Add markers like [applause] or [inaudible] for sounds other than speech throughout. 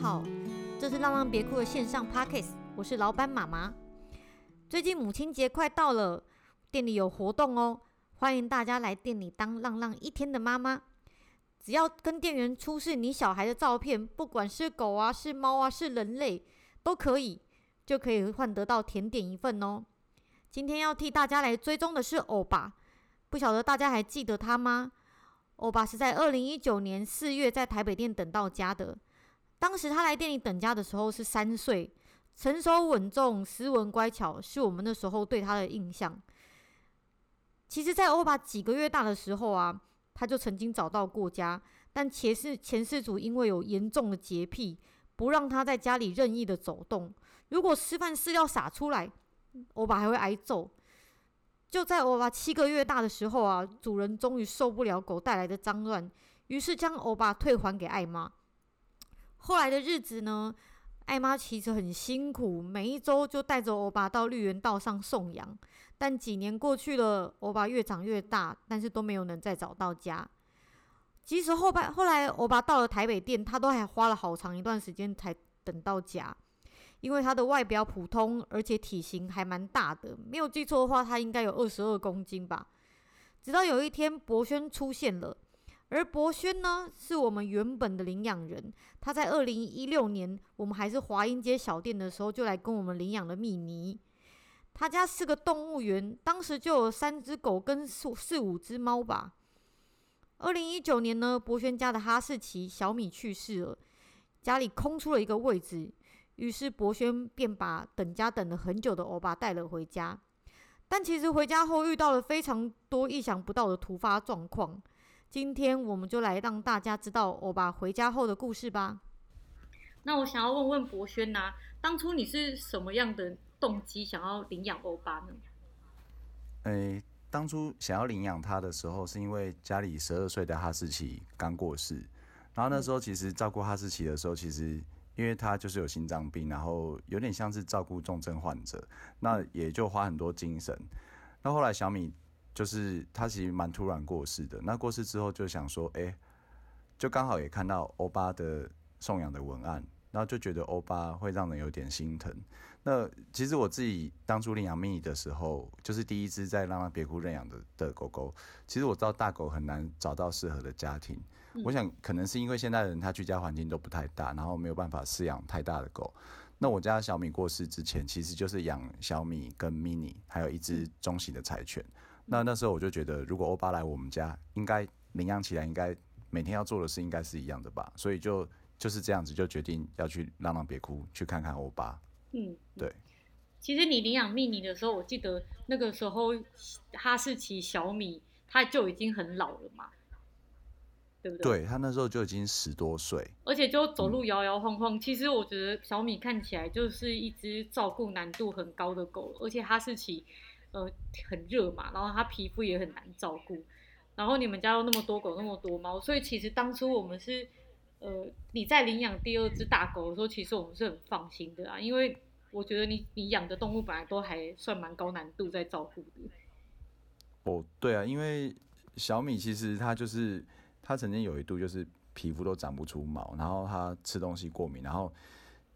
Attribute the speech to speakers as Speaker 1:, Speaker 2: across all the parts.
Speaker 1: 好，这是浪浪别哭的线上 Podcast，我是老板妈妈。最近母亲节快到了，店里有活动哦，欢迎大家来店里当浪浪一天的妈妈。只要跟店员出示你小孩的照片，不管是狗啊、是猫啊、是人类，都可以，就可以换得到甜点一份哦。今天要替大家来追踪的是欧巴，不晓得大家还记得他吗？欧巴是在二零一九年四月在台北店等到家的。当时他来店里等家的时候是三岁，成熟稳重、斯文乖巧，是我们那时候对他的印象。其实，在欧巴几个月大的时候啊，他就曾经找到过家，但前世前世主因为有严重的洁癖，不让他在家里任意的走动。如果吃饭饲料洒出来，欧巴还会挨揍。就在欧巴七个月大的时候啊，主人终于受不了狗带来的脏乱，于是将欧巴退还给艾妈。后来的日子呢，艾妈其实很辛苦，每一周就带着欧巴到绿园道上送养。但几年过去了，欧巴越长越大，但是都没有能再找到家。即使后半后来欧巴到了台北店，他都还花了好长一段时间才等到家，因为他的外表普通，而且体型还蛮大的，没有记错的话，他应该有二十二公斤吧。直到有一天，博轩出现了。而博轩呢，是我们原本的领养人。他在二零一六年，我们还是华阴街小店的时候，就来跟我们领养了米妮。他家是个动物园，当时就有三只狗跟四四五只猫吧。二零一九年呢，博轩家的哈士奇小米去世了，家里空出了一个位置，于是博轩便把等家等了很久的欧巴带了回家。但其实回家后遇到了非常多意想不到的突发状况。今天我们就来让大家知道欧巴回家后的故事吧。
Speaker 2: 那我想要问问博轩呐，当初你是什么样的动机想要领养欧巴呢？
Speaker 3: 诶，当初想要领养他的时候，是因为家里十二岁的哈士奇刚过世，然后那时候其实照顾哈士奇的时候，其实因为他就是有心脏病，然后有点像是照顾重症患者，那也就花很多精神。那后来小米。就是他其实蛮突然过世的，那过世之后就想说，哎、欸，就刚好也看到欧巴的送养的文案，然后就觉得欧巴会让人有点心疼。那其实我自己当初领养蜜妮的时候，就是第一只在浪浪别哭认养的的狗狗。其实我知道大狗很难找到适合的家庭，嗯、我想可能是因为现在人他居家环境都不太大，然后没有办法饲养太大的狗。那我家小米过世之前，其实就是养小米跟 mini，，还有一只中型的柴犬。那那时候我就觉得，如果欧巴来我们家，应该领养起来，应该每天要做的事应该是一样的吧，所以就就是这样子，就决定要去浪浪别哭去看看欧巴。嗯，对。
Speaker 2: 其实你领养蜜妮的时候，我记得那个时候哈士奇小米它就已经很老了嘛，对不对？
Speaker 3: 对，他那时候就已经十多岁，
Speaker 2: 而且就走路摇摇晃晃。嗯，其实我觉得小米看起来就是一只照顾难度很高的狗，而且哈士奇。呃，很热嘛，然后它皮肤也很难照顾，然后你们家有那么多狗，那么多猫，所以其实当初我们是，呃，你在领养第二只大狗的时候，其实我们是很放心的啊，因为我觉得你你养的动物本来都还算蛮高难度在照顾的。
Speaker 3: 哦，对啊，因为小米其实它就是它曾经有一度就是皮肤都长不出毛，然后它吃东西过敏，然后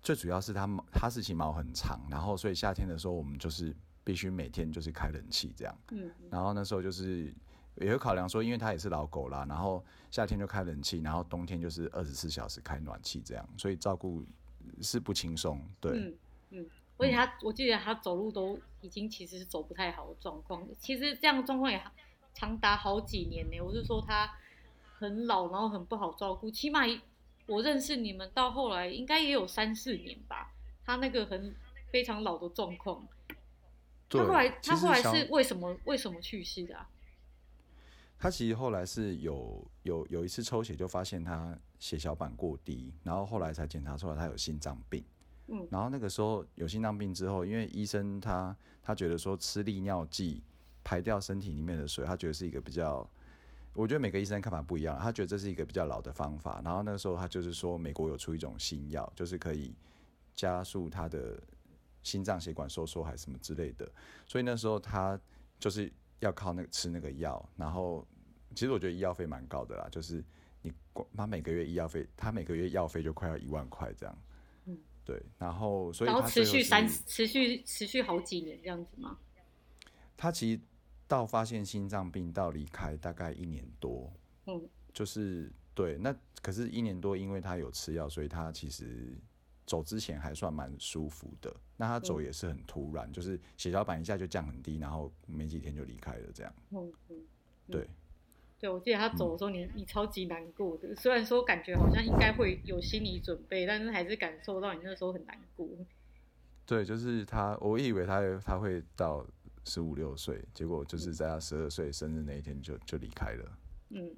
Speaker 3: 最主要是它毛哈士奇毛很长，然后所以夏天的时候我们就是。必须每天就是开冷气这样，嗯，然后那时候就是也会考量说，因为它也是老狗啦，然后夏天就开冷气，然后冬天就是二十四小时开暖气这样，所以照顾是不轻松，对，嗯
Speaker 2: 嗯，而且它，我记得它走路都已经其实是走不太好的状况，其实这样的状况也长达好几年呢。我是说它很老，然后很不好照顾，起码我认识你们到后来应该也有三四年吧，它那个很非常老的状况。他后来，他后来是为什么为什么去世的啊？
Speaker 3: 他其实后来是有有有一次抽血就发现他血小板过低，然后后来才检查出来他有心脏病。嗯，然后那个时候有心脏病之后，因为医生他他觉得说吃利尿剂排掉身体里面的水，他觉得是一个比较，我觉得每个医生看法不一样，他觉得这是一个比较老的方法。然后那个时候他就是说美国有出一种新药，就是可以加速他的。心脏血管收缩还是什么之类的，所以那时候他就是要靠那个吃那个药，然后其实我觉得医药费蛮高的啦，就是你光他每个月医药费，他每个月药费就快要一万块这样。嗯，对，然后所以他
Speaker 2: 持续三持续持续好几年这样子吗？
Speaker 3: 他其实到发现心脏病到离开大概一年多。嗯，就是对，那可是一年多，因为他有吃药，所以他其实走之前还算蛮舒服的。那他走也是很突然，嗯、就是血小板一下就降很低，然后没几天就离开了这样。嗯嗯，对。
Speaker 2: 对，我记得他走的时候你，你、嗯、你超级难过的。虽然说感觉好像应该会有心理准备，但是还是感受到你那时候很难过。
Speaker 3: 对，就是他，我以为他他会到十五六岁，结果就是在他十二岁生日那一天就就离开了。嗯，对。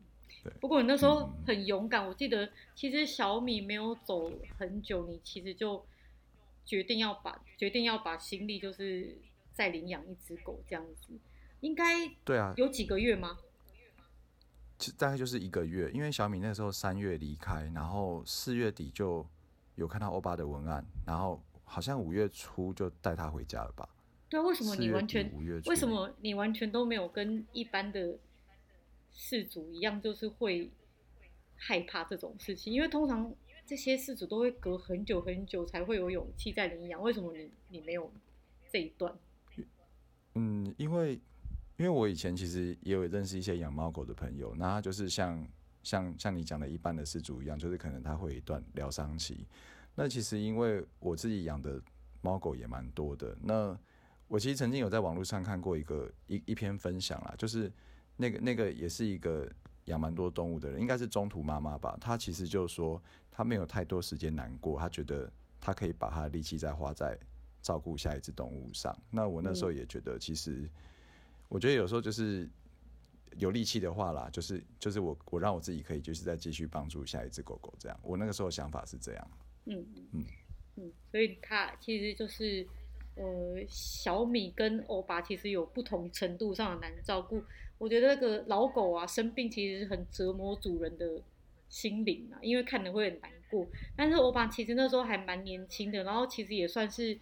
Speaker 3: 不过你那时候很勇敢，嗯、我记得其实小米没有走很久，你其实就决定要把决定要把心力就是再领养一只狗这样子，应该对啊，有几个月吗？大概就是一个月，因为小米那时候三月离开，然后四月底就有看到欧巴的文案，然后好像五月初就带他回家了吧？
Speaker 2: 对，为什么你完全为什么你完全都没有跟一般的事主一样，就是会害怕这种事情？因为通常这些事主都会隔很久很久才会有勇气再领养，为什么你你没有这一段？
Speaker 3: 嗯，因为。因为我以前其实也有认识一些养猫狗的朋友，那他就是像像像你讲的一般的事主一样，就是可能他会有一段疗伤期。那其实因为我自己养的猫狗也蛮多的，那我其实曾经有在网络上看过一个一一篇分享啦，就是那个那个也是一个养蛮多动物的人，应该是中途妈妈吧。她其实就说她没有太多时间难过，她觉得她可以把她的力气再花在照顾下一只动物上。那我那时候也觉得其实。我觉得有时候就是有力气的话啦，就是就是我我让我自己可以就是再继续帮助下一只狗狗这样。我那个时候想法是这样。嗯嗯
Speaker 2: 嗯，所以它其实就是呃小米跟欧巴其实有不同程度上的难照顾。我觉得那个老狗啊生病其实是很折磨主人的心灵啊，因为看了会很难过。但是欧巴其实那时候还蛮年轻的，然后其实也算是。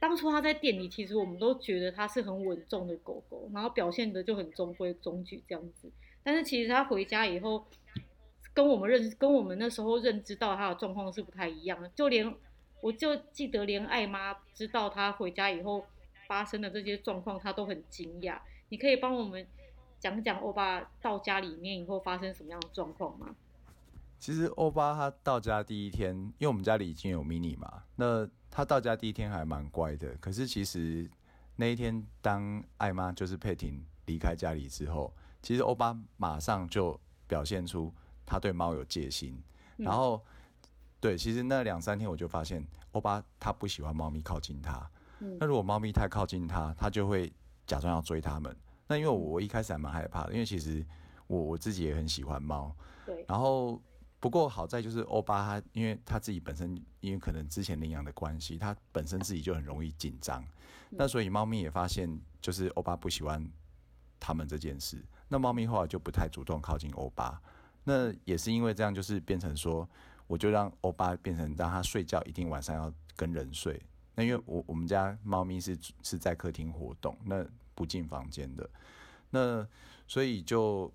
Speaker 2: 当初他在店里，其实我们都觉得他是很稳重的狗狗，然后表现的就很中规中矩这样子。但是其实他回家以后，跟我们认跟我们那时候认知到他的状况是不太一样的。就连我就记得，连爱妈知道他回家以后发生的这些状况，他都很惊讶。你可以帮我们讲讲欧巴到家里面以后发生什么样的状况吗？
Speaker 3: 其实欧巴他到家第一天，因为我们家里已经有 mini 嘛，那。他到家第一天还蛮乖的，可是其实那一天当艾妈就是佩婷离开家里之后，其实欧巴马上就表现出他对猫有戒心，嗯、然后对，其实那两三天我就发现欧巴他不喜欢猫咪靠近他，嗯、那如果猫咪太靠近他，他就会假装要追他们。那因为我一开始还蛮害怕的，因为其实我我自己也很喜欢猫，对，然后。不过好在就是欧巴他，因为他自己本身因为可能之前领养的关系，他本身自己就很容易紧张。嗯、那所以猫咪也发现，就是欧巴不喜欢他们这件事。那猫咪后来就不太主动靠近欧巴。那也是因为这样，就是变成说，我就让欧巴变成让他睡觉一定晚上要跟人睡。那因为我我们家猫咪是是在客厅活动，那不进房间的。那所以就。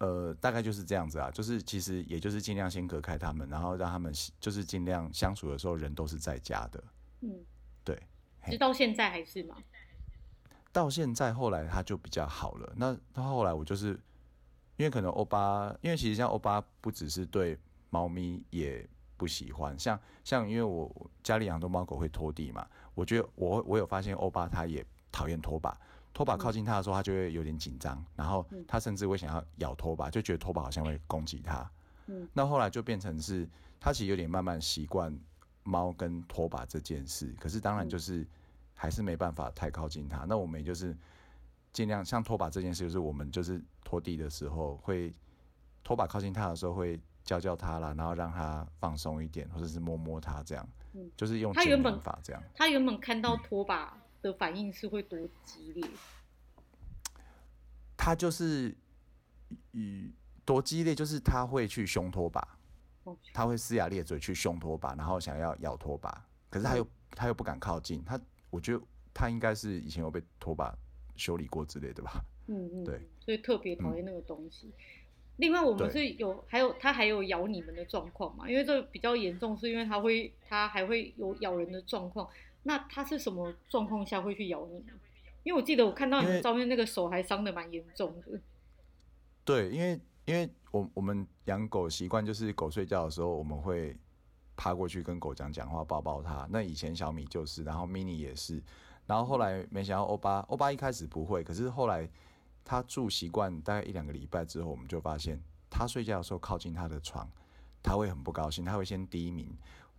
Speaker 3: 呃，大概就是这样子啊，就是其实也就是尽量先隔开他们，然后让他们就是尽量相处的时候人都是在家的。嗯，对。
Speaker 2: 直到现在还是吗？
Speaker 3: 到现在后来他就比较好了。那他后来我就是因为可能欧巴，因为其实像欧巴不只是对猫咪也不喜欢，像像因为我家里养的猫狗会拖地嘛，我觉得我我有发现欧巴他也讨厌拖把。拖把靠近他的时候，他就会有点紧张，然后他甚至会想要咬拖把，就觉得拖把好像会攻击他。嗯，那后来就变成是他其实有点慢慢习惯猫跟拖把这件事，可是当然就是还是没办法太靠近它。那我们也就是尽量像拖把这件事，就是我们就是拖地的时候会拖把靠近它的时候会教教它啦，然后让它放松一点，或者是摸摸它这样，就是用它原本法这样。
Speaker 2: 他原本看到拖把。的反应是会多激烈？[tsk]
Speaker 3: 他就是嗯多激烈，就是他会去凶拖把，他会龇牙咧嘴去凶拖把，然后想要咬拖把，可是他又他又不敢靠近他。我觉得他应该是以前有被拖把修理过之类的吧。嗯 [laughs] 嗯，对，
Speaker 2: 所以特别讨厌那个东西。另外，我们是有还有他还有咬你们的状况嘛？因为这比较严重，是因为他会他还会有咬人的状况。那它是什么状况下会去咬你们？因为我记得我看到你们照片，那个手还伤的蛮严重的。
Speaker 3: 对，因为因为我我们养狗习惯就是狗睡觉的时候，我们会趴过去跟狗讲讲话，抱抱它。那以前小米就是，然后 mini 也是，然后后来没想到欧巴，欧巴一开始不会，可是后来他住习惯大概一两个礼拜之后，我们就发现他睡觉的时候靠近他的床，他会很不高兴，他会先低鸣，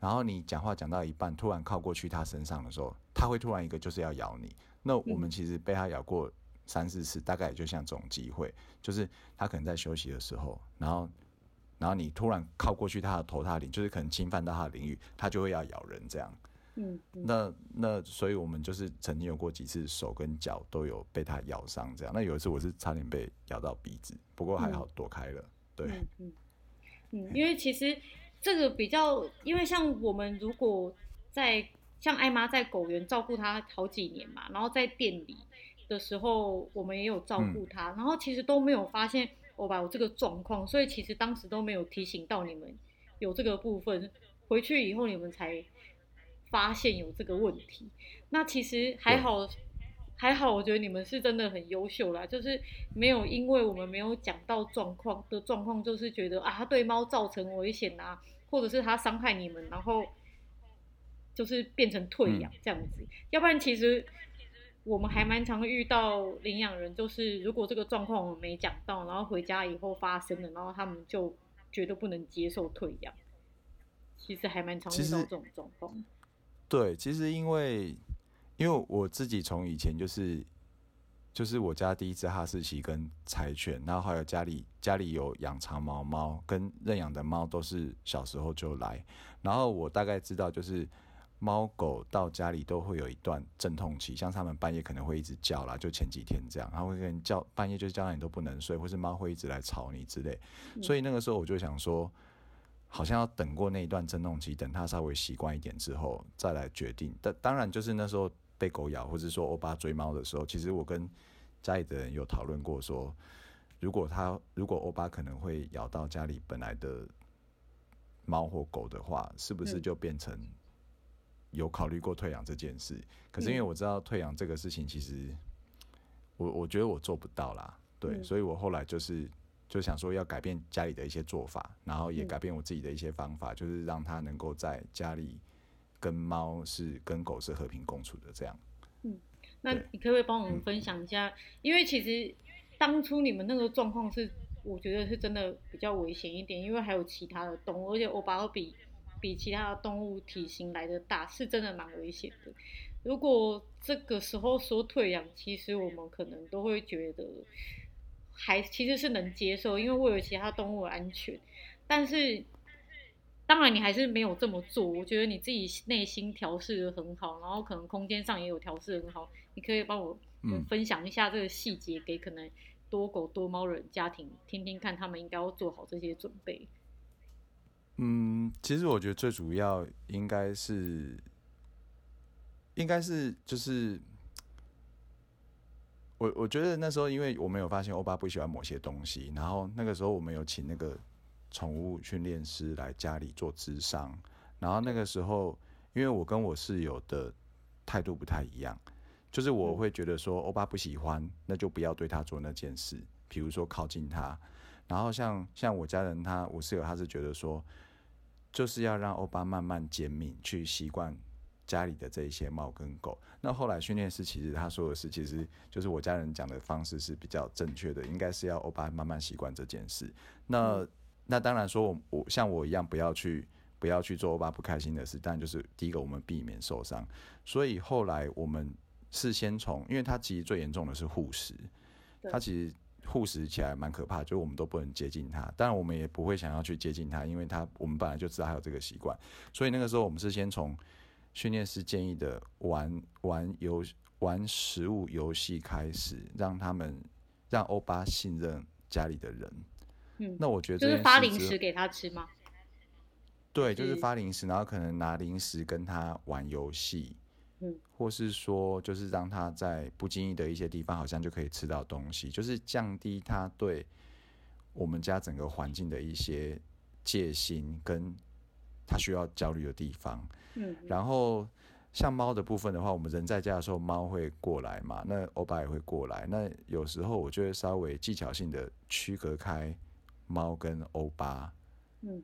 Speaker 3: 然后你讲话讲到一半，突然靠过去他身上的时候，他会突然一个就是要咬你。那我们其实被他咬过。三四次，大概也就像这种机会，就是他可能在休息的时候，然后，然后你突然靠过去他的头，他领，就是可能侵犯到他的领域，他就会要咬人这样。
Speaker 2: 嗯，嗯
Speaker 3: 那那所以我们就是曾经有过几次手跟脚都有被他咬伤这样。那有一次我是差点被咬到鼻子，不过还好躲开了。嗯、对，
Speaker 2: 嗯，因为其实这个比较，因为像我们如果在像艾妈在狗园照顾他好几年嘛，然后在店里。的时候，我们也有照顾他，嗯，然后其实都没有发现我把我这个状况，所以其实当时都没有提醒到你们有这个部分。回去以后你们才发现有这个问题。那其实还好，还好，我觉得你们是真的很优秀啦，就是没有因为我们没有讲到状况的状况，就是觉得啊，他对猫造成危险啊，或者是它伤害你们，然后就是变成退养这样子，嗯，要不然其实。我们还蛮常遇到领养人，就是如果这个状况我们没讲到，然后回家以后发生了，然后他们就觉得不能接受退养。其实还蛮常遇到这种状况。
Speaker 3: 对，其实因为因为我自己从以前就是就是我家第一只哈士奇跟柴犬，然后还有家里家里有养长毛猫跟认养的猫，都是小时候就来，然后我大概知道就是。猫狗到家里都会有一段阵痛期，像他们半夜可能会一直叫啦，就前几天这样，然后会跟你叫，半夜就叫到你都不能睡，或是猫会一直来吵你之类。所以那个时候我就想说，好像要等过那一段阵痛期，等它稍微习惯一点之后再来决定。但当然就是那时候被狗咬，或者说欧巴追猫的时候，其实我跟家里的人有讨论过说，如果他如果欧巴可能会咬到家里本来的猫或狗的话，是不是就变成？有考虑过退养这件事，可是因为我知道退养这个事情，其实我我觉得我做不到啦，对，嗯、所以我后来就是就想说要改变家里的一些做法，然后也改变我自己的一些方法，嗯、就是让他能够在家里跟猫是跟狗是和平共处的这样。
Speaker 2: 嗯，那你可不可以帮我们分享一下？嗯、因为其实当初你们那个状况是，我觉得是真的比较危险一点，因为还有其他的动物，而且欧巴都比。比其他的动物体型来的大，是真的蛮危险的。如果这个时候说退养，其实我们可能都会觉得还其实是能接受，因为为了其他动物的安全。但是当然你还是没有这么做。我觉得你自己内心调试的很好，然后可能空间上也有调试很好。你可以帮我分享一下这个细节，给可能多狗多猫人家庭听听看，他们应该要做好这些准备。
Speaker 3: 嗯，其实我觉得最主要应该是，应该是就是，我我觉得那时候，因为我们有发现欧巴不喜欢某些东西，然后那个时候我们有请那个宠物训练师来家里做咨商，然后那个时候，因为我跟我室友的态度不太一样，就是我会觉得说欧巴不喜欢，那就不要对他做那件事，比如说靠近他，然后像像我家人他，我室友他是觉得说。就是要让欧巴慢慢减敏，去习惯家里的这一些猫跟狗。那后来训练师其实他说的是，其实就是我家人讲的方式是比较正确的，应该是要欧巴慢慢习惯这件事。那、嗯、那当然说我，我像我一样不要去不要去做欧巴不开心的事，但就是第一个我们避免受伤。所以后来我们是先从，因为他其实最严重的是护食，他其实。护食起来蛮可怕，就我们都不能接近他，当然我们也不会想要去接近他，因为他我们本来就知道他有这个习惯，所以那个时候我们是先从训练师建议的玩玩游玩食物游戏开始，让他们让欧巴信任家里的人。嗯，那我觉得
Speaker 2: 就是发零食给他吃吗？
Speaker 3: 对，就是发零食，然后可能拿零食跟他玩游戏。嗯或是说，就是让他在不经意的一些地方，好像就可以吃到东西，就是降低他对我们家整个环境的一些戒心跟他需要焦虑的地方。
Speaker 2: 嗯，
Speaker 3: 然后像猫的部分的话，我们人在家的时候，猫会过来嘛，那欧巴也会过来。那有时候我就会稍微技巧性的区隔开猫跟欧巴。
Speaker 2: 嗯，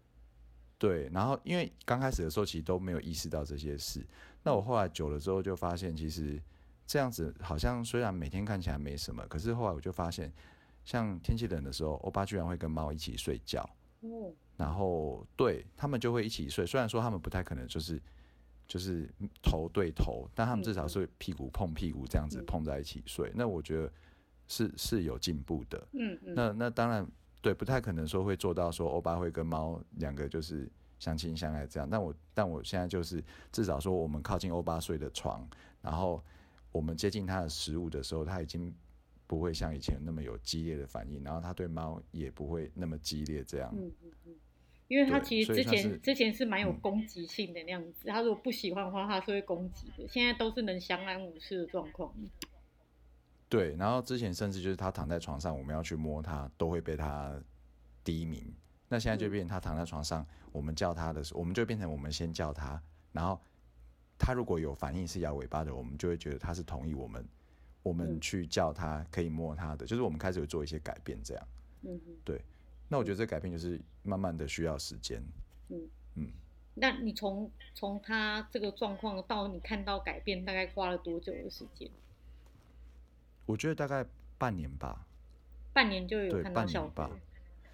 Speaker 3: 对。然后因为刚开始的时候，其实都没有意识到这些事。那我后来久了之后，就发现其实这样子好像虽然每天看起来没什么，可是后来我就发现，像天气冷的时候，欧巴居然会跟猫一起睡觉。
Speaker 2: 哦。
Speaker 3: 然后对他们就会一起睡，虽然说他们不太可能就是。就是头对头，但他们至少是屁股碰屁股这样子碰在一起睡。嗯、那我觉得是是有进步的。
Speaker 2: 嗯嗯。
Speaker 3: 那那当然对，不太可能说会做到说欧巴会跟猫两个就是相亲相爱这样。但我但我现在就是至少说我们靠近欧巴睡的床，然后我们接近它的食物的时候，它已经不会像以前那么有激烈的反应，然后他对猫也不会那么激烈这样。
Speaker 2: 嗯嗯嗯。因为他其实之前之前是蛮有攻击性的那样子，嗯，他如果不喜欢的话，他是会攻击的。现在都是能相安无事的状况。
Speaker 3: 对，然后之前甚至就是他躺在床上，我们要去摸他，都会被他低鸣。那现在就变成他躺在床上，嗯，我们叫他的时候，我们就变成我们先叫他，然后他如果有反应是摇尾巴的，我们就会觉得他是同意我们，我们去叫他可以摸他的，就是我们开始会做一些改变这样。
Speaker 2: 嗯，
Speaker 3: 对。那我觉得这改变就是慢慢的需要时间。
Speaker 2: 嗯嗯，那你从从他这个状况到你看到改变，大概花了多久的时间？
Speaker 3: 我觉得大概半年吧。
Speaker 2: 半年就有看到效果。
Speaker 3: 对，半年吧。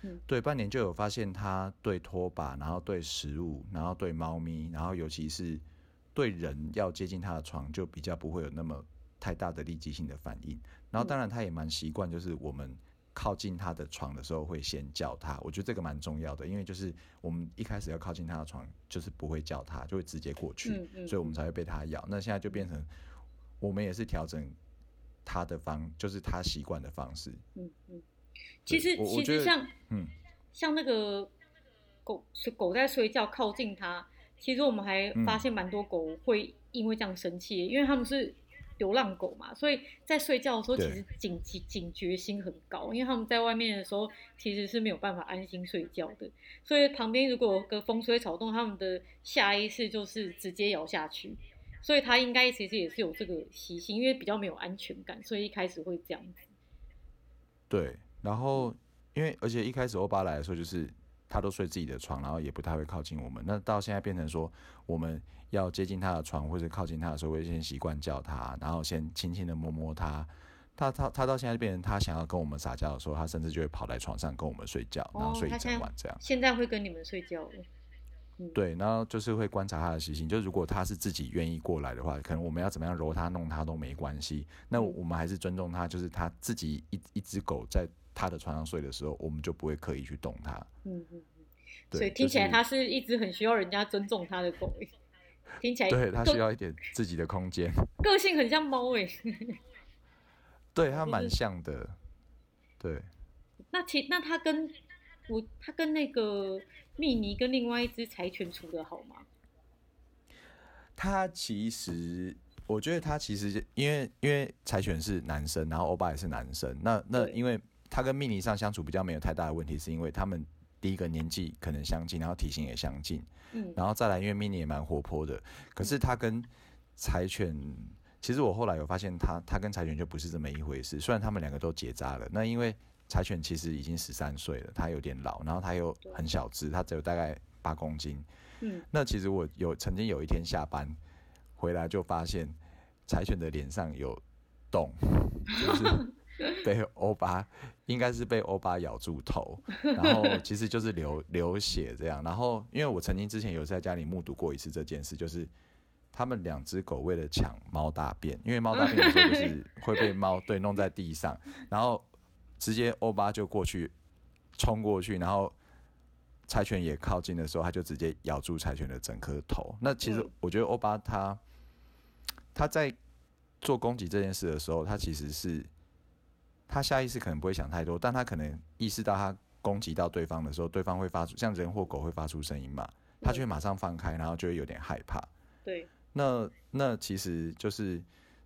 Speaker 3: 嗯，对，半年就有发现他对拖把，然后对食物，然后对猫咪，然后尤其是对人要接近他的床，就比较不会有那么太大的立即性的反应。然后当然他也蛮习惯，就是我们。靠近他的床的时候会先叫他，我觉得这个蛮重要的，因为就是我们一开始要靠近他的床，就是不会叫他，就会直接过去，
Speaker 2: 嗯嗯、
Speaker 3: 所以我们才会被他咬。那现在就变成我们也是调整他的方，就是他习惯的方式。
Speaker 2: 嗯嗯，其实其实像
Speaker 3: 嗯
Speaker 2: 像那个狗狗在睡觉靠近它，其实我们还发现蛮多狗会因为这样生气，因为他们是。流浪狗嘛，所以在睡觉的时候其实警警警觉心很高，因为他们在外面的时候其实是没有办法安心睡觉的。所以旁边如果有个风吹草动，他们的下意识就是直接咬下去。所以他应该其实也是有这个习性，因为比较没有安全感，所以一开始会这样子。
Speaker 3: 对，然后因为而且一开始欧巴来的时候就是。他都睡自己的床，然后也不太会靠近我们。那到现在变成说，我们要接近他的床或者靠近他的时候，会先习惯叫他，然后先轻轻的摸摸他。他他他到现在变成他想要跟我们撒娇的时候，他甚至就会跑来床上跟我们睡觉，然后睡一整晚这样。哦，
Speaker 2: 现在会跟你们睡觉了。
Speaker 3: 嗯。对，然后就是会观察他的习性，就如果他是自己愿意过来的话，可能我们要怎么样揉他弄他都没关系。那我们还是尊重他，就是他自己一一只狗在。他的床上睡的时候，我们就不会刻意去动它。
Speaker 2: 嗯嗯嗯。所以听起来它是一只很需要人家尊重它的狗。听起来，
Speaker 3: 对，它需要一点自己的空间。[laughs]
Speaker 2: 个性很像猫诶。
Speaker 3: 对，它蛮像的。对。
Speaker 2: 那其那它跟我，他跟那个蜜妮跟另外一只柴犬处的好吗？
Speaker 3: 他其实。我觉得他其实因为因为柴犬是男生，然后欧巴也是男生，那那因为他跟蜜妮上相处比较没有太大的问题，是因为他们第一个年纪可能相近，然后体型也相近，
Speaker 2: 嗯，
Speaker 3: 然后再来因为蜜妮也蛮活泼的，可是他跟柴犬，其实我后来有发现他他跟柴犬就不是这么一回事，虽然他们两个都结扎了，那因为柴犬其实已经十三岁了，它有点老，然后它又很小只，它只有大概八公斤，
Speaker 2: 嗯，
Speaker 3: 那其实我有曾经有一天下班。回来就发现柴犬的脸上有洞，就是 [laughs] 被欧巴，应该是被欧巴咬住头，然后其实就是流 [laughs] 流血这样。然后因为我曾经之前有在家里目睹过一次这件事，就是他们两只狗为了抢猫大便，因为猫大便有时候就是会被猫对弄在地上，然后直接欧巴就过去冲过去，然后柴犬也靠近的时候，他就直接咬住柴犬的整颗头。那其实我觉得欧巴他。他在做攻击这件事的时候，他其实是他下意识可能不会想太多，但他可能意识到他攻击到对方的时候，对方会发出像人或狗会发出声音嘛，他就会马上放开，然后就会有点害怕。
Speaker 2: 对，
Speaker 3: 那那其实就是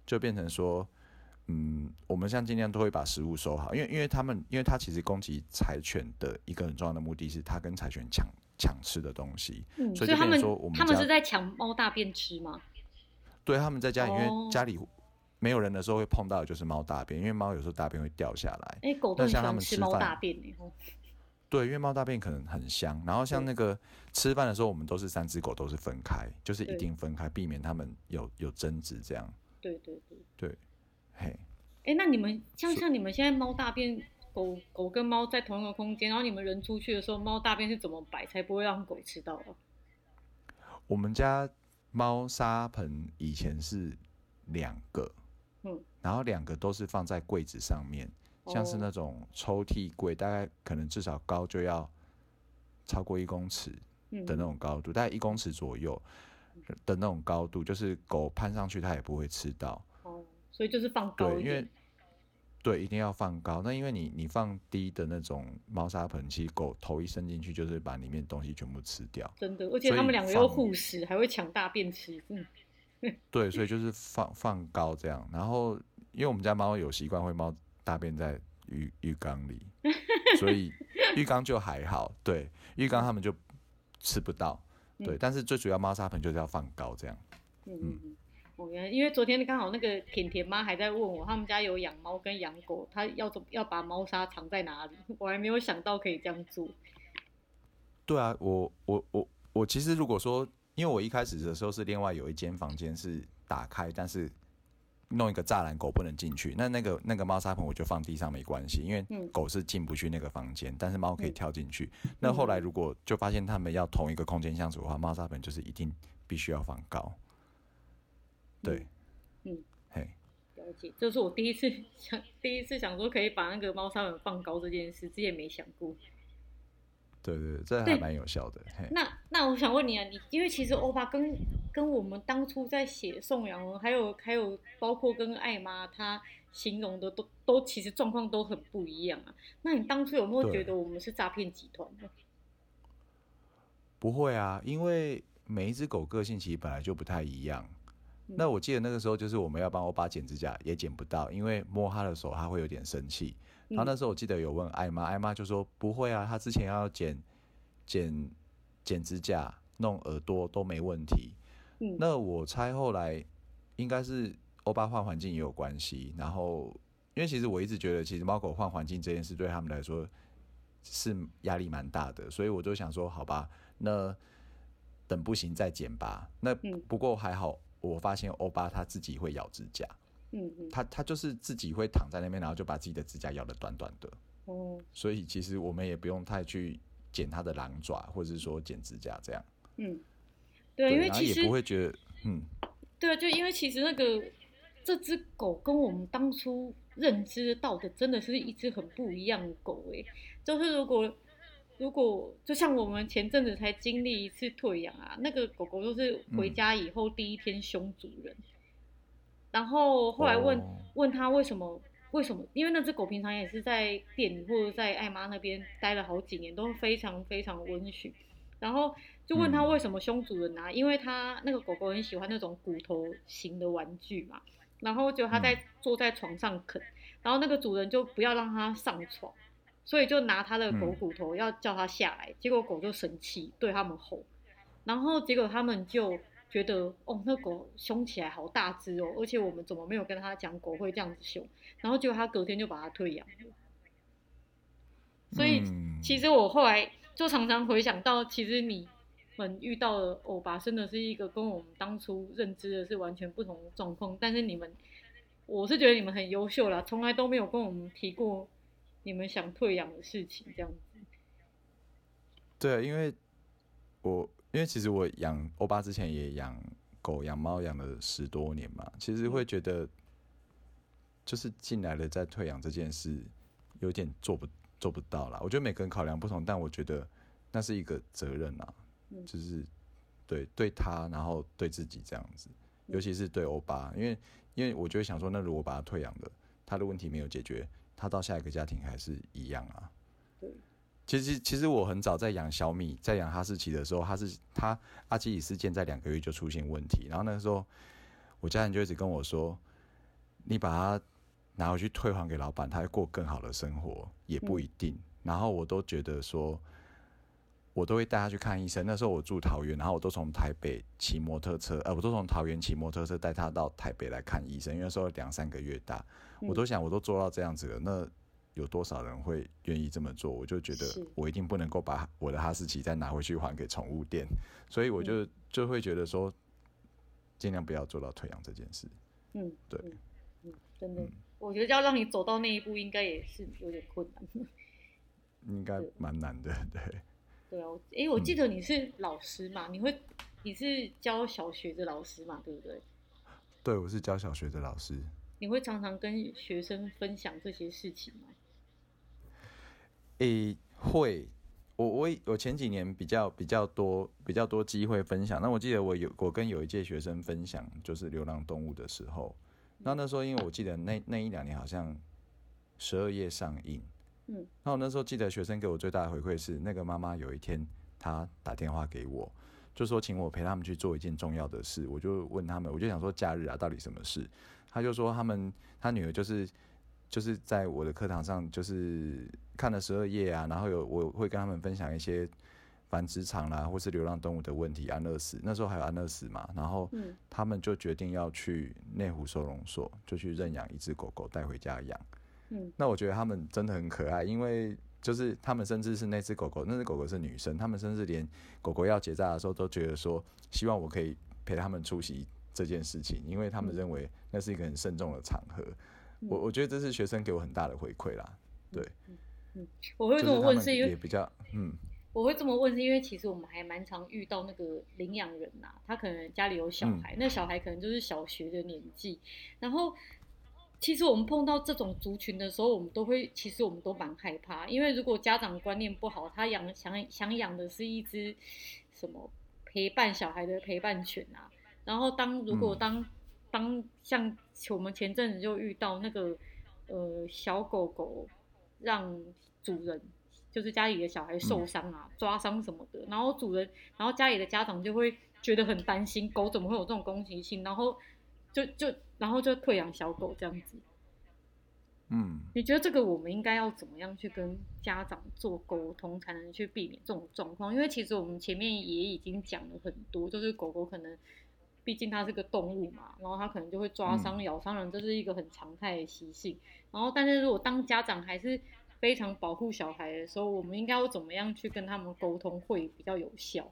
Speaker 3: 就变成说，嗯，我们像今天都会把食物收好，因为因为他们，因为他其实攻击柴犬的一个很重要的目的是，他跟柴犬抢抢吃的东西，
Speaker 2: 嗯，
Speaker 3: 所以他们说我们
Speaker 2: 他们是在抢猫大便吃吗？
Speaker 3: 对，他们在家里，因为家里没有人的时候会碰到的就是猫大便，因为猫有时候大便会掉下来。
Speaker 2: 哎，狗都喜欢吃猫大便
Speaker 3: 对，因为猫大便可能很香，然后像那个吃饭的时候，我们都是三只狗都是分开，就是一定分开，避免他们有有争执这样。
Speaker 2: 对对对
Speaker 3: 对，嘿。
Speaker 2: 哎，那你们像像你们现在猫大便，狗狗跟猫在同一个空间，然后你们人出去的时候，猫大便是怎么摆才不会让狗吃到？
Speaker 3: 我们家猫砂盆以前是两个，嗯，然后两个都是放在柜子上面。像是那种抽屉柜，大概可能至少高就要超过一公尺的那种高度，大概一公尺左右的那种高度，就是狗攀上去它也不会吃到。
Speaker 2: 哦，所以就是放高一点。
Speaker 3: 对，因为对，一定要放高。那因为你你放低的那种猫砂盆，其实狗头一伸进去就是把里面东西全部吃掉。
Speaker 2: 真的，而且他们两个又护食，还会抢大便吃。嗯。[laughs]
Speaker 3: 对，所以就是放放高这样。然后，因为我们家猫有习惯会猫。大便在浴浴缸里，所以 [laughs] 浴缸就还好。对，浴缸他们就吃不到。对，嗯、但是最主要猫砂盆就是要放高这样。
Speaker 2: 嗯嗯，我原来因为昨天刚好那个甜甜妈还在问我，他们家有养猫跟养狗，她要怎要把猫砂藏在哪里？[laughs] 我还没有想到可以这样做。
Speaker 3: 对啊，我我我我其实如果说，因为我一开始的时候是另外有一间房间是打开，但是。弄一个栅栏，狗不能进去。那那个那个猫砂盆我就放地上没关系，因为狗是进不去那个房间，但是猫可以跳进去。那后来如果就发现他们要同一个空间相处的话，猫砂盆就是一定必须要放高。对，
Speaker 2: 嗯，嘿，了解。这是我第一次想，[laughs] 第一次想说可以把那个猫砂盆放高这件事，之前没想过。
Speaker 3: 对对对，这还蛮有效的。嘿
Speaker 2: 那那我想问你啊，你因为其实欧巴跟跟我们当初在写宋阳文，还有还有包括跟艾妈她形容的都都其实状况都很不一样啊。那你当初有没有觉得我们是诈骗集团呢？
Speaker 3: 不会啊，因为每一只狗个性其实本来就不太一样。嗯、那我记得那个时候就是我们要帮欧巴剪指甲，也剪不到，因为摸他的手他会有点生气。然后那时候我记得有问艾妈，艾妈就说不会啊，他之前要剪剪剪指甲、弄耳朵都没问题。嗯，那我猜后来应该是欧巴换环境也有关系。然后因为其实我一直觉得，其实猫狗换环境这件事对他们来说是压力蛮大的，所以我就想说，好吧，那等不行再剪吧。那不过还好，我发现欧巴他自己会咬指甲。嗯嗯，他他就是自己会躺在那边，然后就把自己的指甲咬得短短的。哦，所以其实我们也不用太去剪他的狼爪，或者是说剪指甲这样。嗯，
Speaker 2: 对，因为其实
Speaker 3: 也不会觉得，嗯，
Speaker 2: 对啊，就因为其实那个这只狗跟我们当初认知到的，真的是一只很不一样的狗诶。就是如果如果就像我们前阵子才经历一次退养啊，那个狗狗都是回家以后第一天凶主人。嗯然后后来问、oh. 问他为什么为什么？因为那只狗平常也是在店里或者在艾妈那边待了好几年，都非常非常温驯。然后就问他为什么凶主人啊？嗯、因为他那个狗狗很喜欢那种骨头型的玩具嘛。然后就他在坐在床上啃，嗯、然后那个主人就不要让他上床，所以就拿他的狗骨头要叫他下来。嗯、结果狗就生气，对他们吼。然后结果他们就。觉得哦，那狗凶起来好大只哦，而且我们怎么没有跟他讲狗会这样子凶？然后结果他隔天就把它退养了。所以其实我后来就常常回想到，其实你们遇到的欧巴真的是一个跟我们当初认知的是完全不同的状况。但是你们，我是觉得你们很优秀啦，从来都没有跟我们提过你们想退养的事情这样子。
Speaker 3: 对，因为我。因为其实我养欧巴之前也养狗养猫养了十多年嘛，其实会觉得就是进来了再退养这件事有点做不做不到啦。我觉得每个人考量不同，但我觉得那是一个责任啊，就是对对他，然后对自己这样子，尤其是对欧巴，因为因为我就会想说，那如果把他退养了，他的问题没有解决，他到下一个家庭还是一样啊。其实，其实我很早在养小米，在养哈士奇的时候，哈士他阿基里斯腱在两个月就出现问题，然后那个时候我家人就一直跟我说：“你把它拿回去退还给老板，他会过更好的生活，也不一定。嗯、然后我都觉得说，我都会带他去看医生。那时候我住桃园，然后我都从台北骑摩托车，呃，我都从桃园骑摩托车带他到台北来看医生，因为那时候两三个月大，我都想我都做到这样子了，那有多少人会愿意这么做？我就觉得我一定不能够把我的哈士奇再拿回去还给宠物店，所以我就就会觉得说，尽量不要做到退养这件事。嗯，对，
Speaker 2: 嗯，真的。嗯我觉得要让你走到那一步，应该也是有点困难。
Speaker 3: 应该蛮难的，对。
Speaker 2: 对啊，哎、欸，我记得你是老师嘛？嗯、你会，你是教小学的老师嘛？对不对？
Speaker 3: 对，我是教小学的老师。
Speaker 2: 你会常常跟学生分享这些事情吗？
Speaker 3: 诶、欸，会。我我我前几年比较比较多比较多机会分享。那我记得我有我跟有一届学生分享，就是流浪动物的时候。那那时候，因为我记得那那一两年好像十二夜上映，嗯，然后那时候记得学生给我最大的回馈是，那个妈妈有一天她打电话给我，就说请我陪他们去做一件重要的事。我就问他们，我就想说假日啊，到底什么事？他就说他们他女儿就是就是在我的课堂上就是看了十二页啊，然后有我会跟他们分享一些。繁殖场啦，或是流浪动物的问题，安乐死那时候还有安乐死嘛，然后他们就决定要去内湖收容所，就去认养一只狗狗带回家养。嗯，那我觉得他们真的很可爱，因为就是他们甚至是那只狗狗，那只狗狗是女生，他们甚至连狗狗要结扎的时候都觉得说，希望我可以陪他们出席这件事情，因为他们认为那是一个很慎重的场合。我我觉得这是学生给我很大的回馈啦，对。
Speaker 2: 嗯，我会这么问是因为
Speaker 3: 也比较嗯。
Speaker 2: 我会这么问，是因为其实我们还蛮常遇到那个领养人呐、啊，他可能家里有小孩，嗯、那小孩可能就是小学的年纪，然后其实我们碰到这种族群的时候，我们都会，其实我们都蛮害怕，因为如果家长观念不好，他养想想养的是一只什么陪伴小孩的陪伴犬啊，然后当如果当、嗯、当像我们前阵子就遇到那个呃小狗狗让主人。就是家里的小孩受伤啊，抓伤什么的，然后主人，然后家里的家长就会觉得很担心，狗怎么会有这种攻击性？然后就就然后就退养小狗这样子。嗯，你觉得这个我们应该要怎么样去跟家长做沟通，才能去避免这种状况？因为其实我们前面也已经讲了很多，就是狗狗可能毕竟它是个动物嘛，然后它可能就会抓伤、咬伤人，这是一个很常态的习性。然后，但是如果当家长还是非常保护小孩的时候，我们应该要怎么样去跟他们沟通会比较有效？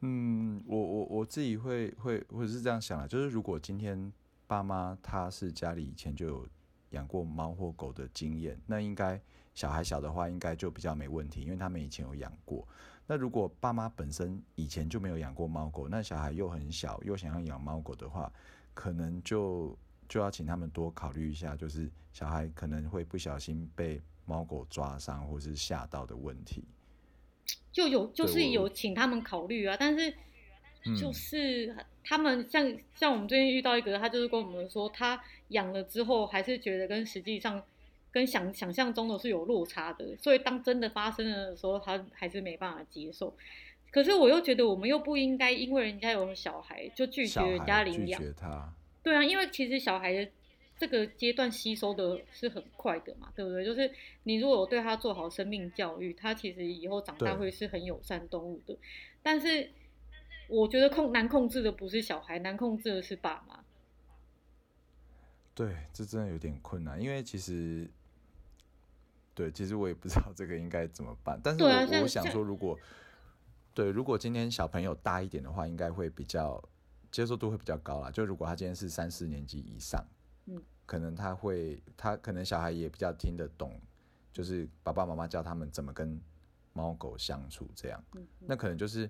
Speaker 3: 嗯，我我我自己会会会是这样想的，就是如果今天爸妈他是家里以前就有养过猫或狗的经验，那应该小孩小的话应该就比较没问题，因为他们以前有养过。那如果爸妈本身以前就没有养过猫狗，那小孩又很小又想要养猫狗的话，可能就。就要请他们多考虑一下，就是小孩可能会不小心被猫狗抓伤或是吓到的问题。
Speaker 2: 就有就是有请他们考虑啊，但是就是他们像像我们最近遇到一个，他就是跟我们说，他养了之后还是觉得跟实际上跟想想象中的是有落差的，所以当真的发生了的时候，他还是没办法接受。可是我又觉得我们又不应该因为人家有小孩就拒绝人家领养。对啊，因为其实小孩的这个阶段吸收的是很快的嘛，对不对？就是你如果有对他做好生命教育，他其实以后长大会是很友善动物的。但是我觉得控难控制的不是小孩，难控制的是爸妈。
Speaker 3: 对，这真的有点困难，因为其实，对，其实我也不知道这个应该怎么办。但是我，我、啊、我想说，如果对，如果今天小朋友大一点的话，应该会比较。接受度会比较高啦，就如果他今天是三四年级以上，嗯，可能他会，他可能小孩也比较听得懂，就是爸爸妈妈教他们怎么跟猫狗相处这样，嗯，那可能就是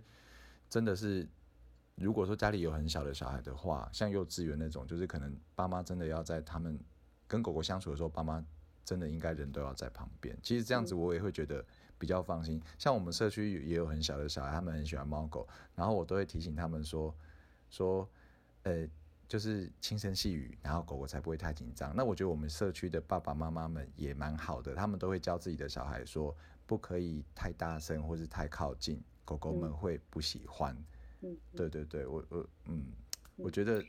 Speaker 3: 真的是，如果说家里有很小的小孩的话，像幼稚园那种，就是可能爸妈真的要在他们跟狗狗相处的时候，爸妈真的应该人都要在旁边。其实这样子我也会觉得比较放心。像我们社区也有很小的小孩，他们很喜欢猫狗，然后我都会提醒他们说。说，呃，就是轻声细语，然后狗狗才不会太紧张。那我觉得我们社区的爸爸妈妈们也蛮好的，他们都会教自己的小孩说，不可以太大声或是太靠近，狗狗们会不喜欢。嗯，对对对，我我嗯，我觉得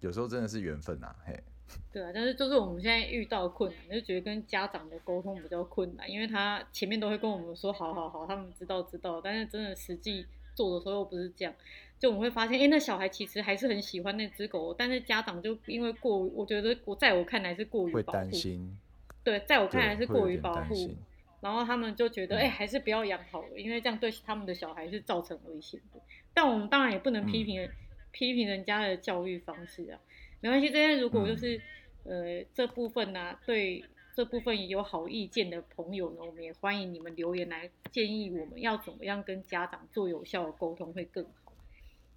Speaker 3: 有时候真的是缘分呐，嘿。[laughs]
Speaker 2: 对啊，但是就是我们现在遇到困难，就觉得跟家长的沟通比较困难，因为他前面都会跟我们说好好好，他们知道知道，但是真的实际做的时候又不是这样，就我们会发现，哎，那小孩其实还是很喜欢那只狗，但是家长就因为过，我觉得我在我看来是过于保护，
Speaker 3: 会担心，
Speaker 2: 对，在我看来是过于保护，然后他们就觉得，哎，还是不要养好了，因为这样对他们的小孩是造成危险的。但我们当然也不能批评、嗯、批评人家的教育方式啊。没关系，这边如果就是、嗯、呃这部分呢、啊，对这部分也有好意见的朋友呢，我们也欢迎你们留言来建议我们要怎么样跟家长做有效的沟通会更好。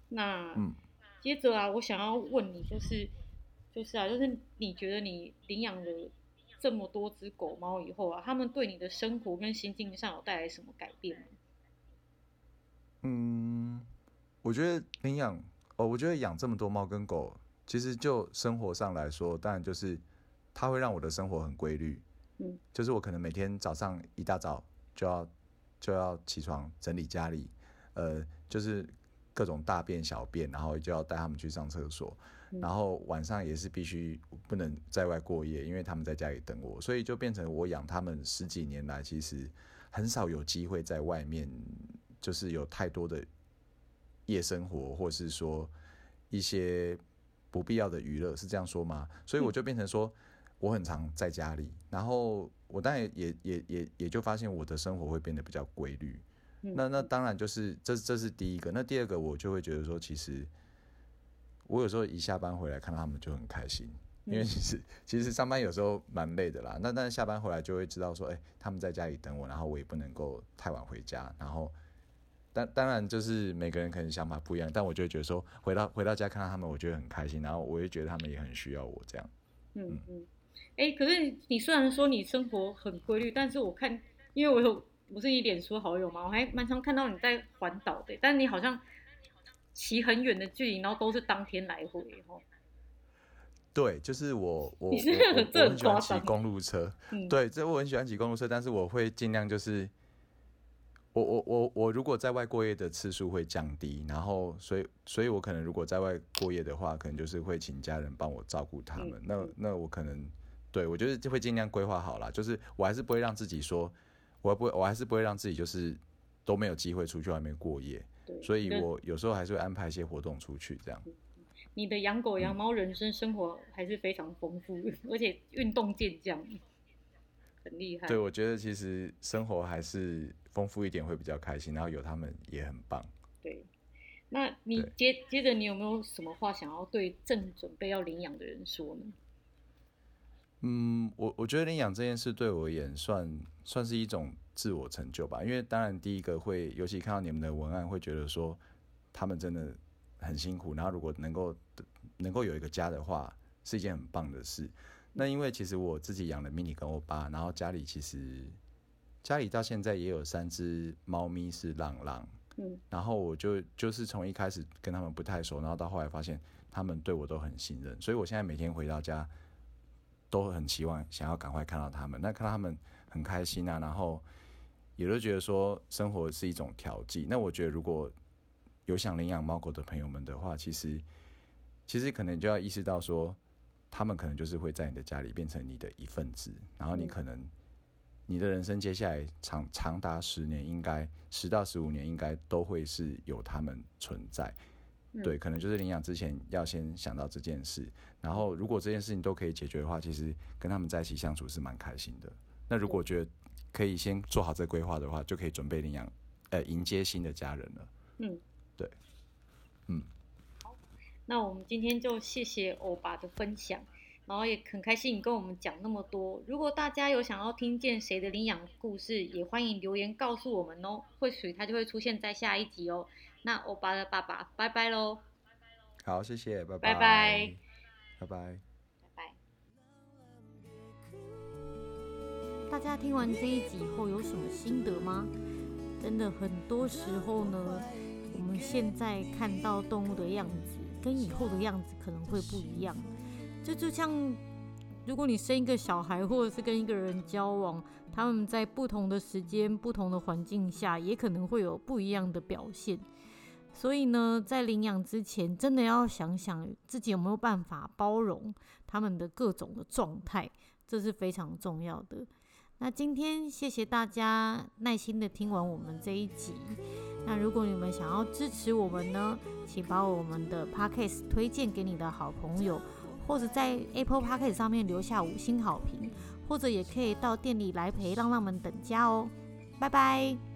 Speaker 2: 那、嗯、接着啊，我想要问你，就是就是啊，就是你觉得你领养了这么多只狗猫以后啊，他们对你的生活跟心境上有带来什么改变吗？
Speaker 3: 嗯，我觉得领养哦，我觉得养这么多猫跟狗。其实就生活上来说，当然就是它会让我的生活很规律。嗯，就是我可能每天早上一大早就要就要起床整理家里，呃，就是各种大便小便，然后就要带他们去上厕所，然后晚上也是必须不能在外过夜，因为他们在家里等我，所以就变成我养他们十几年来，其实很少有机会在外面，就是有太多的夜生活，或是说一些。不必要的娱乐是这样说吗？所以我就变成说，我很常在家里，然后我当然也也也也就发现我的生活会变得比较规律。那那当然就是这这是第一个。那第二个我就会觉得说，其实我有时候一下班回来看到他们就很开心，因为其实其实上班有时候蛮累的啦。那但是下班回来就会知道说，哎，他们在家里等我，然后我也不能够太晚回家，然后。当当然就是每个人可能想法不一样，但我就会觉得说回到回到家看到他们，我觉得很开心，然后我也觉得他们也很需要我这样。
Speaker 2: 嗯嗯，哎、欸，可是你虽然说你生活很规律，但是我看，因为我有不是你脸书好友嘛，我还蛮常看到你在环岛的，但你好像骑很远的距离，然后都是当天来回哦。
Speaker 3: 对，就是我我我我 [laughs] 很喜欢骑公路车，嗯、[laughs] 对，这我很喜欢骑公路车，但是我会尽量就是。我我我我如果在外过夜的次数会降低，然后所以所以我可能如果在外过夜的话，可能就是会请家人帮我照顾他们。嗯、那那我可能对我觉得就会尽量规划好啦，就是我还是不会让自己说，我不会我还是不会让自己就是都没有机会出去外面过夜。所以我有时候还是会安排一些活动出去这样。
Speaker 2: 你的养狗养猫人生生活还是非常丰富，嗯、而且运动健将，很厉害。
Speaker 3: 对，我觉得其实生活还是。丰富一点会比较开心，然后有他们也很棒。
Speaker 2: 对，那你接接着你有没有什么话想要对正准备要领养的人说呢？
Speaker 3: 嗯，我我觉得领养这件事对我而言算算是一种自我成就吧，因为当然第一个会，尤其看到你们的文案，会觉得说他们真的很辛苦，然后如果能够能够有一个家的话，是一件很棒的事。那因为其实我自己养了 mini 跟欧巴，然后家里其实。家里到现在也有三只猫咪是浪浪，嗯，然后我就就是从一开始跟他们不太熟，然后到后来发现他们对我都很信任，所以我现在每天回到家都很期望想要赶快看到他们，那看到他们很开心啊，然后也都觉得说生活是一种调剂。那我觉得如果有想领养猫狗的朋友们的话，其实其实可能就要意识到说，他们可能就是会在你的家里变成你的一份子，然后你可能。你的人生接下来长长达十年，应该十到十五年，应该都会是有他们存在。嗯、对，可能就是领养之前要先想到这件事。然后，如果这件事情都可以解决的话，其实跟他们在一起相处是蛮开心的。那如果觉得可以先做好这规划的话，就可以准备领养，呃，迎接新的家人了。嗯，对，嗯。
Speaker 2: 好，那我们今天就谢谢欧巴的分享。然后也很开心你跟我们讲那么多。如果大家有想要听见谁的领养故事，也欢迎留言告诉我们哦。或许他就会出现在下一集哦。那欧巴的爸爸，拜拜喽。
Speaker 3: 好，谢谢，拜拜。拜
Speaker 2: 拜。
Speaker 3: 拜拜。
Speaker 2: 拜拜。
Speaker 1: 大家听完这一集后有什么心得吗？真的很多时候呢，我们现在看到动物的样子，跟以后的样子可能会不一样。就就像，如果你生一个小孩，或者是跟一个人交往，他们在不同的时间、不同的环境下，也可能会有不一样的表现。所以呢，在领养之前，真的要想想自己有没有办法包容他们的各种的状态，这是非常重要的。那今天谢谢大家耐心的听完我们这一集。那如果你们想要支持我们呢，请把我们的 Podcast 推荐给你的好朋友，或者在 Apple Podcast 上面留下五星好评，或者也可以到店里来陪浪浪们等家哦。拜拜。